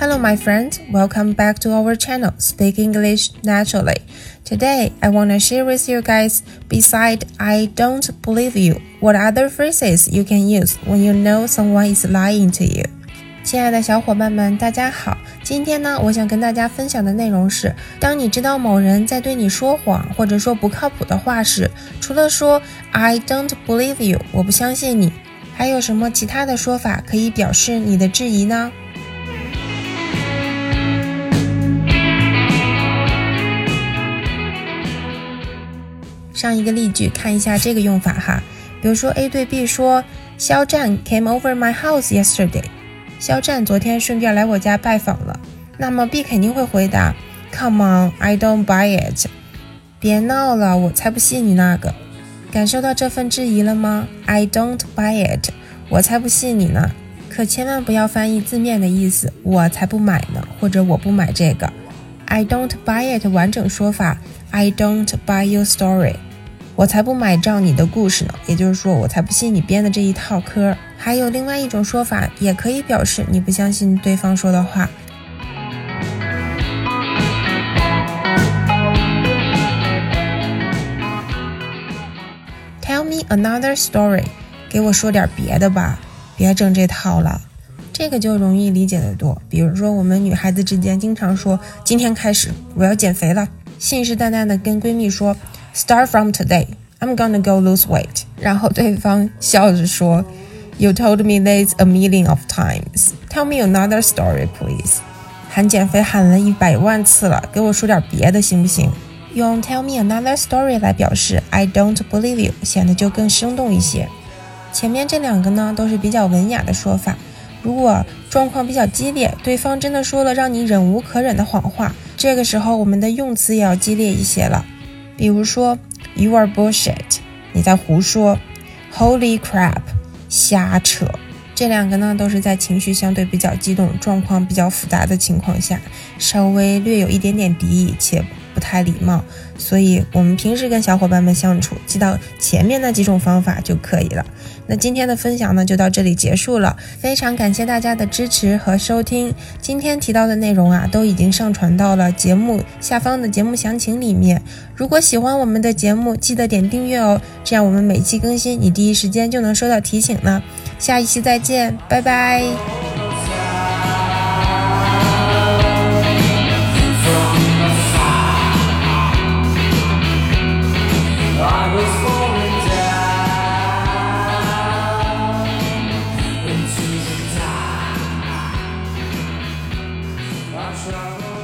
Hello, my friends. Welcome back to our channel, Speak English Naturally. Today, I want to share with you guys, beside I don't believe you, what other phrases you can use when you know someone is lying to you. 亲爱的小伙伴们，大家好！今天呢，我想跟大家分享的内容是：当你知道某人在对你说谎，或者说不靠谱的话时，除了说 I don't believe you，我不相信你，还有什么其他的说法可以表示你的质疑呢？ 上一个例句，看一下这个用法哈。比如说 A 对 B 说，肖战 came over my house yesterday。肖战昨天顺便来我家拜访了。那么 B 肯定会回答，Come on, I don't buy it。别闹了，我才不信你那个。感受到这份质疑了吗？I don't buy it，我才不信你呢。可千万不要翻译字面的意思，我才不买呢，或者我不买这个。I don't buy it 完整说法，I don't buy your story。我才不买账你的故事呢，也就是说，我才不信你编的这一套嗑。还有另外一种说法，也可以表示你不相信对方说的话。Tell me another story，给我说点别的吧，别整这套了。这个就容易理解的多。比如说，我们女孩子之间经常说：“今天开始我要减肥了。”信誓旦旦的跟闺蜜说。Start from today, I'm gonna go lose weight。然后对方笑着说，You told me this a million of times. Tell me another story, please. 喊减肥喊了一百万次了，给我说点别的行不行？用 Tell me another story 来表示 I don't believe you，显得就更生动一些。前面这两个呢，都是比较文雅的说法。如果状况比较激烈，对方真的说了让你忍无可忍的谎话，这个时候我们的用词也要激烈一些了。比如说，You are bullshit，你在胡说；Holy crap，瞎扯。这两个呢，都是在情绪相对比较激动、状况比较复杂的情况下，稍微略有一点点敌意且。不太礼貌，所以我们平时跟小伙伴们相处，记到前面那几种方法就可以了。那今天的分享呢，就到这里结束了。非常感谢大家的支持和收听。今天提到的内容啊，都已经上传到了节目下方的节目详情里面。如果喜欢我们的节目，记得点订阅哦，这样我们每期更新，你第一时间就能收到提醒呢。下一期再见，拜拜。travel